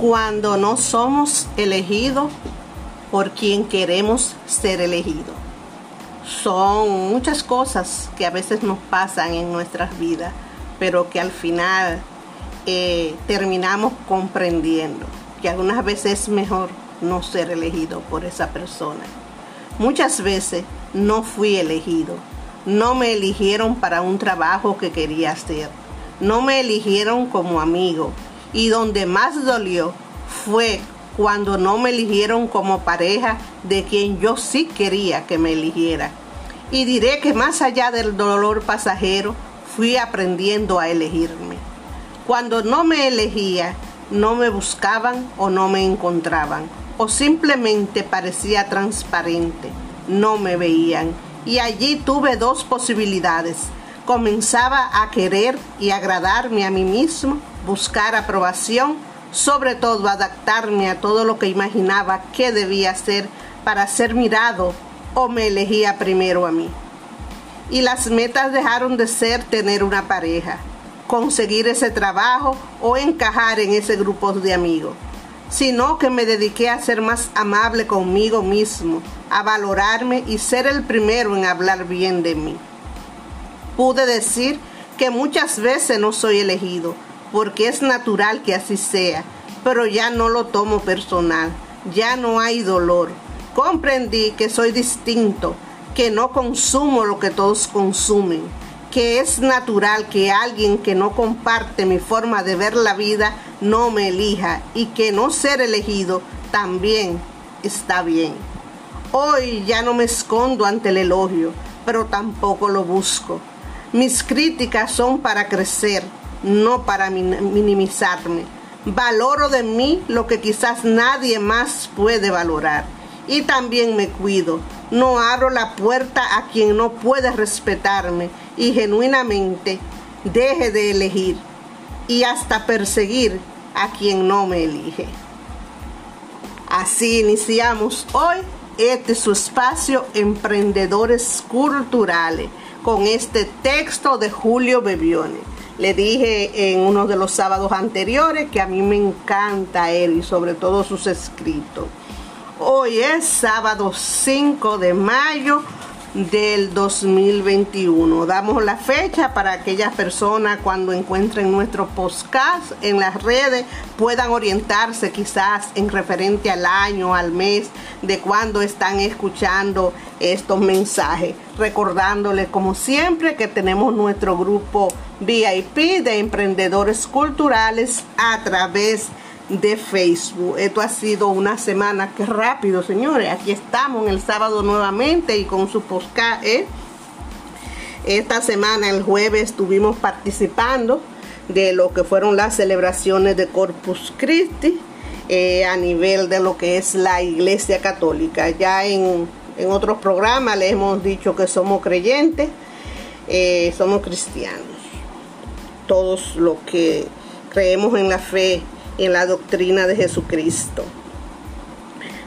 cuando no somos elegidos por quien queremos ser elegidos. Son muchas cosas que a veces nos pasan en nuestras vidas, pero que al final eh, terminamos comprendiendo que algunas veces es mejor no ser elegido por esa persona. Muchas veces no fui elegido, no me eligieron para un trabajo que quería hacer, no me eligieron como amigo y donde más dolió fue cuando no me eligieron como pareja de quien yo sí quería que me eligiera. Y diré que más allá del dolor pasajero, fui aprendiendo a elegirme. Cuando no me elegía, no me buscaban o no me encontraban, o simplemente parecía transparente, no me veían. Y allí tuve dos posibilidades. Comenzaba a querer y agradarme a mí mismo, buscar aprobación, sobre todo adaptarme a todo lo que imaginaba que debía hacer para ser mirado o me elegía primero a mí. Y las metas dejaron de ser tener una pareja, conseguir ese trabajo o encajar en ese grupo de amigos, sino que me dediqué a ser más amable conmigo mismo, a valorarme y ser el primero en hablar bien de mí. Pude decir que muchas veces no soy elegido, porque es natural que así sea, pero ya no lo tomo personal, ya no hay dolor. Comprendí que soy distinto, que no consumo lo que todos consumen que es natural que alguien que no comparte mi forma de ver la vida no me elija y que no ser elegido también está bien. Hoy ya no me escondo ante el elogio, pero tampoco lo busco. Mis críticas son para crecer, no para minimizarme. Valoro de mí lo que quizás nadie más puede valorar. Y también me cuido. No abro la puerta a quien no puede respetarme y genuinamente deje de elegir y hasta perseguir a quien no me elige. Así iniciamos hoy este su espacio Emprendedores Culturales con este texto de Julio Bebione. Le dije en uno de los sábados anteriores que a mí me encanta él y sobre todo sus escritos. Hoy es sábado 5 de mayo del 2021. Damos la fecha para aquellas personas cuando encuentren nuestro podcast en las redes puedan orientarse quizás en referente al año, al mes de cuando están escuchando estos mensajes. Recordándoles como siempre que tenemos nuestro grupo VIP de emprendedores culturales a través de Facebook. Esto ha sido una semana que rápido, señores. Aquí estamos en el sábado nuevamente y con su podcast. ¿eh? Esta semana, el jueves, estuvimos participando de lo que fueron las celebraciones de Corpus Christi eh, a nivel de lo que es la Iglesia Católica. Ya en, en otros programas le hemos dicho que somos creyentes, eh, somos cristianos. Todos los que creemos en la fe en la doctrina de Jesucristo.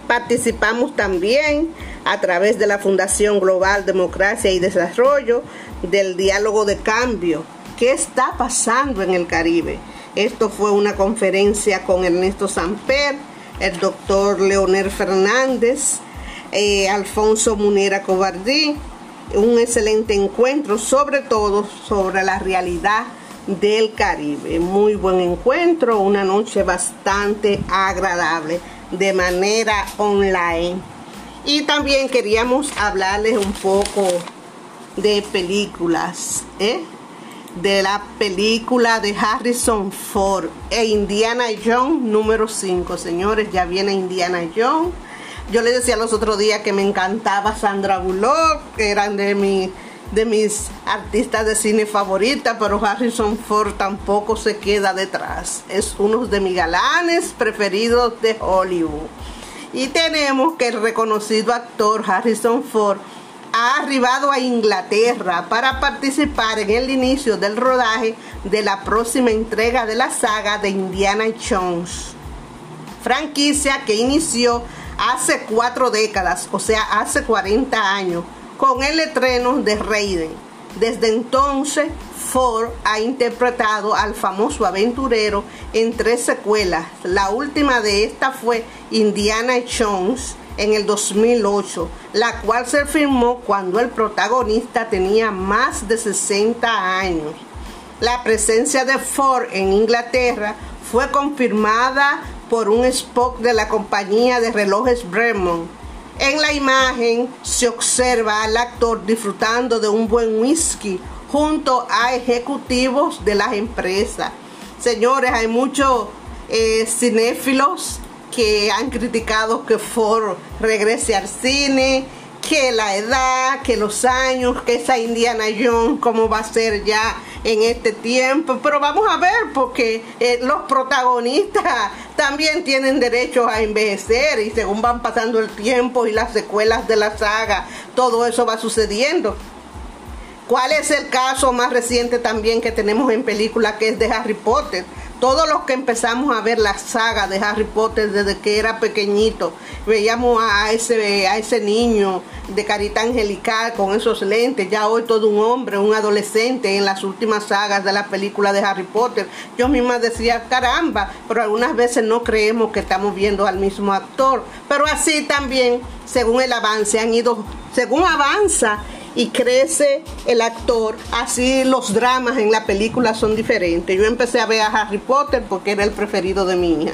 Participamos también a través de la Fundación Global Democracia y Desarrollo del diálogo de cambio. ¿Qué está pasando en el Caribe? Esto fue una conferencia con Ernesto Samper, el doctor Leonel Fernández, eh, Alfonso Munera Cobardí. Un excelente encuentro, sobre todo sobre la realidad del Caribe. Muy buen encuentro, una noche bastante agradable de manera online. Y también queríamos hablarles un poco de películas, ¿eh? de la película de Harrison Ford e Indiana Jones número 5. Señores, ya viene Indiana Jones. Yo les decía los otros días que me encantaba Sandra Bullock, que eran de mi de mis artistas de cine favoritas, pero Harrison Ford tampoco se queda detrás. Es uno de mis galanes preferidos de Hollywood. Y tenemos que el reconocido actor Harrison Ford ha arribado a Inglaterra para participar en el inicio del rodaje de la próxima entrega de la saga de Indiana Jones, franquicia que inició hace cuatro décadas, o sea, hace 40 años con el estreno de Raiden. Desde entonces, Ford ha interpretado al famoso aventurero en tres secuelas. La última de esta fue Indiana Jones en el 2008, la cual se firmó cuando el protagonista tenía más de 60 años. La presencia de Ford en Inglaterra fue confirmada por un Spock de la compañía de relojes Bremont. En la imagen se observa al actor disfrutando de un buen whisky junto a ejecutivos de las empresas. Señores, hay muchos eh, cinéfilos que han criticado que Ford regrese al cine, que la edad, que los años, que esa Indiana Jones, cómo va a ser ya en este tiempo. Pero vamos a ver, porque eh, los protagonistas también tienen derecho a envejecer y según van pasando el tiempo y las secuelas de la saga, todo eso va sucediendo. ¿Cuál es el caso más reciente también que tenemos en película que es de Harry Potter? Todos los que empezamos a ver la saga de Harry Potter desde que era pequeñito, veíamos a ese, a ese niño de carita angelical con esos lentes, ya hoy todo un hombre, un adolescente en las últimas sagas de la película de Harry Potter. Yo misma decía, caramba, pero algunas veces no creemos que estamos viendo al mismo actor. Pero así también, según el avance, han ido, según avanza y crece el actor, así los dramas en la película son diferentes. Yo empecé a ver a Harry Potter porque era el preferido de mi hija.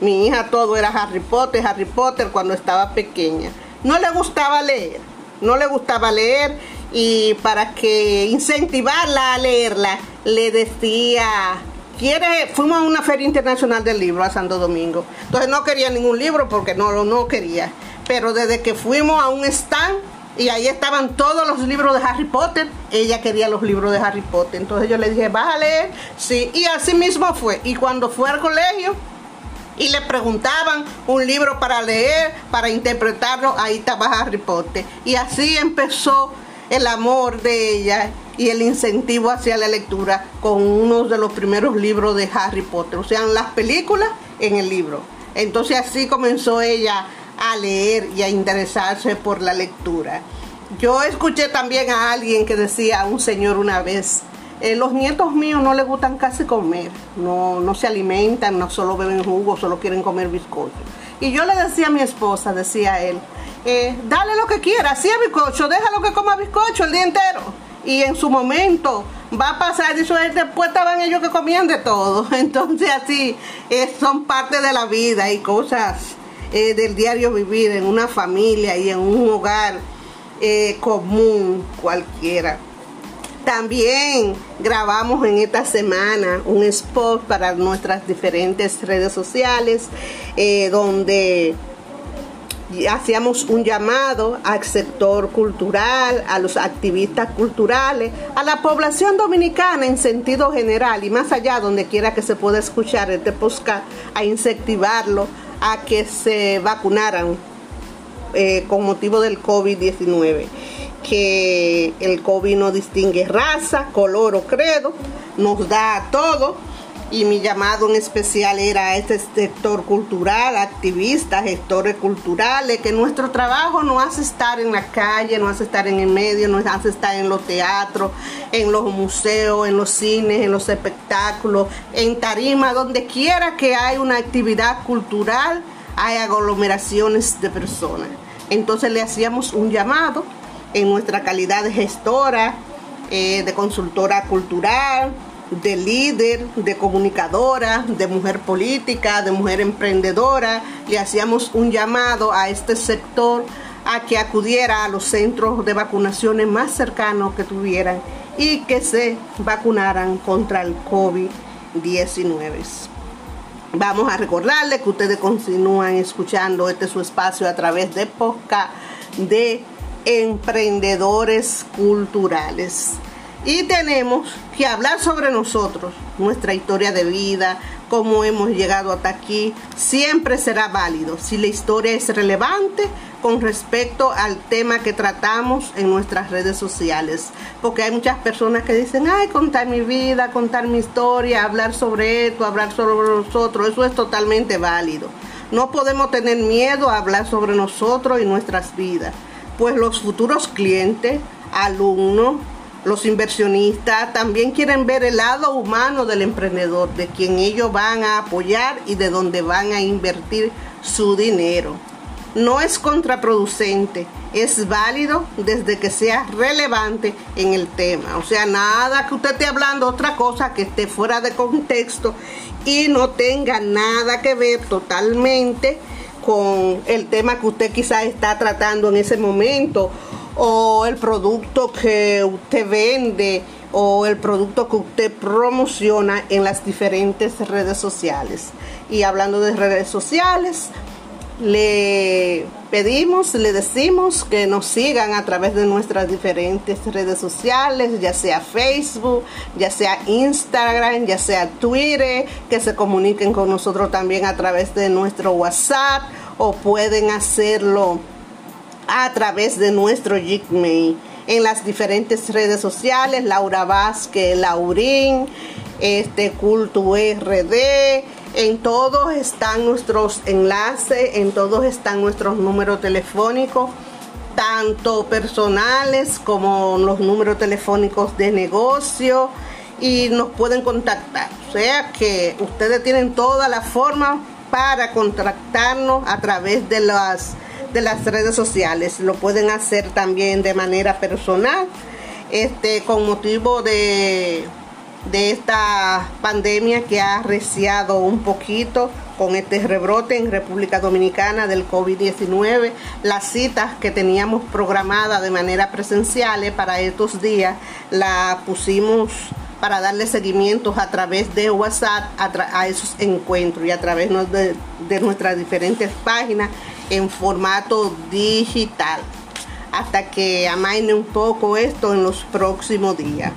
Mi hija todo era Harry Potter, Harry Potter cuando estaba pequeña. No le gustaba leer, no le gustaba leer y para que incentivarla a leerla le decía quiere, fuimos a una feria internacional del libro a Santo Domingo. Entonces no quería ningún libro porque no, no quería. Pero desde que fuimos a un stand y ahí estaban todos los libros de Harry Potter. Ella quería los libros de Harry Potter. Entonces yo le dije, ¿vas a leer? Sí, y así mismo fue. Y cuando fue al colegio y le preguntaban un libro para leer, para interpretarlo, ahí estaba Harry Potter. Y así empezó el amor de ella y el incentivo hacia la lectura con uno de los primeros libros de Harry Potter. O sea, las películas en el libro. Entonces así comenzó ella a leer y a interesarse por la lectura. Yo escuché también a alguien que decía, a un señor una vez, eh, los nietos míos no les gustan casi comer, no, no se alimentan, no solo beben jugo, solo quieren comer bizcocho. Y yo le decía a mi esposa, decía él, eh, dale lo que quiera, así es bizcocho, déjalo que coma bizcocho el día entero. Y en su momento va a pasar, y después estaban ellos que comían de todo. Entonces así eh, son parte de la vida y cosas eh, del diario vivir en una familia y en un hogar eh, común cualquiera. También grabamos en esta semana un spot para nuestras diferentes redes sociales eh, donde hacíamos un llamado al sector cultural, a los activistas culturales, a la población dominicana en sentido general y más allá donde quiera que se pueda escuchar este podcast, a incentivarlo a que se vacunaran eh, con motivo del COVID-19, que el COVID no distingue raza, color o credo, nos da a todo y mi llamado en especial era a este sector cultural, activistas, gestores culturales, que nuestro trabajo no hace estar en la calle, no hace estar en el medio, no hace estar en los teatros, en los museos, en los cines, en los espectáculos, en tarima, donde quiera que haya una actividad cultural, hay aglomeraciones de personas. Entonces le hacíamos un llamado en nuestra calidad de gestora, eh, de consultora cultural, de líder, de comunicadora, de mujer política, de mujer emprendedora. Le hacíamos un llamado a este sector a que acudiera a los centros de vacunaciones más cercanos que tuvieran y que se vacunaran contra el COVID-19. Vamos a recordarles que ustedes continúan escuchando este su espacio a través de podcast de emprendedores culturales. Y tenemos que hablar sobre nosotros, nuestra historia de vida, cómo hemos llegado hasta aquí, siempre será válido si la historia es relevante con respecto al tema que tratamos en nuestras redes sociales. Porque hay muchas personas que dicen, ay, contar mi vida, contar mi historia, hablar sobre esto, hablar sobre nosotros, eso es totalmente válido. No podemos tener miedo a hablar sobre nosotros y nuestras vidas, pues los futuros clientes, alumnos, Los inversionistas también quieren ver el lado humano del emprendedor, de quien ellos van a apoyar y de dónde van a invertir su dinero. No es contraproducente, es válido desde que sea relevante en el tema. O sea, nada que usted esté hablando otra cosa que esté fuera de contexto y no tenga nada que ver totalmente con el tema que usted quizás está tratando en ese momento o el producto que usted vende o el producto que usted promociona en las diferentes redes sociales. Y hablando de redes sociales, le pedimos, le decimos que nos sigan a través de nuestras diferentes redes sociales, ya sea Facebook, ya sea Instagram, ya sea Twitter, que se comuniquen con nosotros también a través de nuestro WhatsApp o pueden hacerlo a través de nuestro Gmail en las diferentes redes sociales, Laura Vázquez, Laurín, este Culto RD, en todos están nuestros enlaces, en todos están nuestros números telefónicos, tanto personales como los números telefónicos de negocio y nos pueden contactar. O sea que ustedes tienen toda la forma para contactarnos a través de las de las redes sociales. Lo pueden hacer también de manera personal, este, con motivo de, de esta pandemia que ha arreciado un poquito con este rebrote en República Dominicana del COVID-19. Las citas que teníamos programadas de manera presencial para estos días la pusimos para darle seguimiento a través de WhatsApp a, esos encuentros y a través de, de nuestras diferentes páginas en formato digital hasta que amaine un poco esto en los próximos días.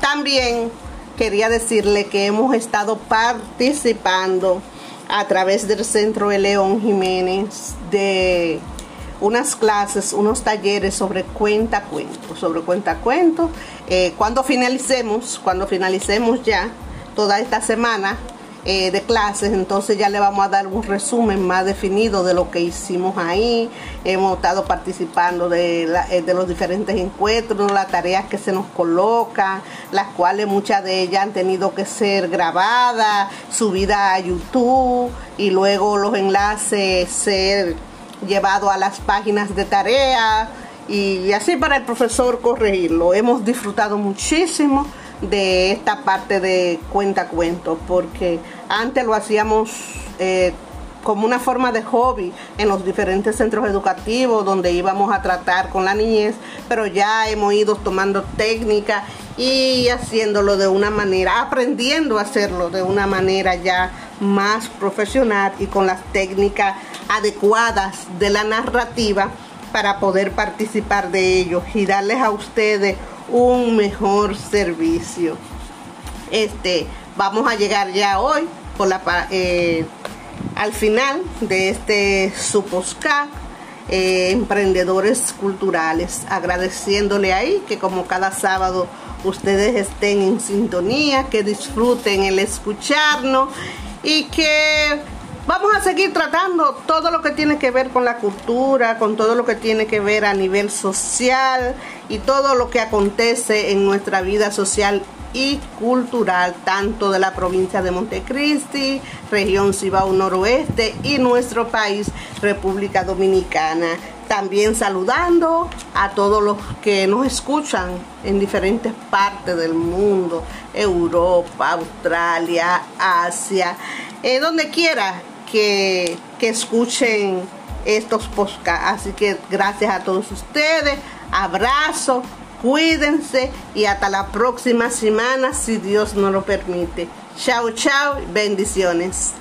También quería decirle que hemos estado participando a través del Centro de León Jiménez de unas clases, unos talleres sobre cuenta cuento, sobre cuenta cuento. Eh, cuando finalicemos, cuando finalicemos ya toda esta semana, eh, de clases, entonces ya le vamos a dar un resumen más definido de lo que hicimos ahí. Hemos estado participando de, eh, de los diferentes encuentros, las tareas que se nos colocan, las cuales muchas de ellas han tenido que ser grabadas, subidas a YouTube y luego los enlaces ser llevados a las páginas de tarea y así para el profesor corregirlo. Hemos disfrutado muchísimo de esta parte de cuenta cuentos, porque antes lo hacíamos eh, como una forma de hobby en los diferentes centros educativos donde íbamos a tratar con la niñez, pero ya hemos ido tomando técnica y haciéndolo de una manera, aprendiendo a hacerlo de una manera ya más profesional y con las técnicas adecuadas de la narrativa para poder participar de ellos y darles a ustedes un mejor servicio. Este, vamos a llegar ya hoy por la, eh, al final de este Suposca eh, Emprendedores Culturales, agradeciéndole ahí que como cada sábado ustedes estén en sintonía, que disfruten el escucharnos y que Vamos a seguir tratando todo lo que tiene que ver con la cultura, con todo lo que tiene que ver a nivel social y todo lo que acontece en nuestra vida social y cultural, tanto de la provincia de Montecristi, región Cibao Noroeste y nuestro país, República Dominicana. También saludando a todos los que nos escuchan en diferentes partes del mundo, Europa, Australia, Asia, eh, donde quiera que, escuchen estos podcasts. Así que gracias a todos ustedes. Abrazo, cuídense y hasta la próxima semana si Dios nos lo permite. Chao, chao, bendiciones.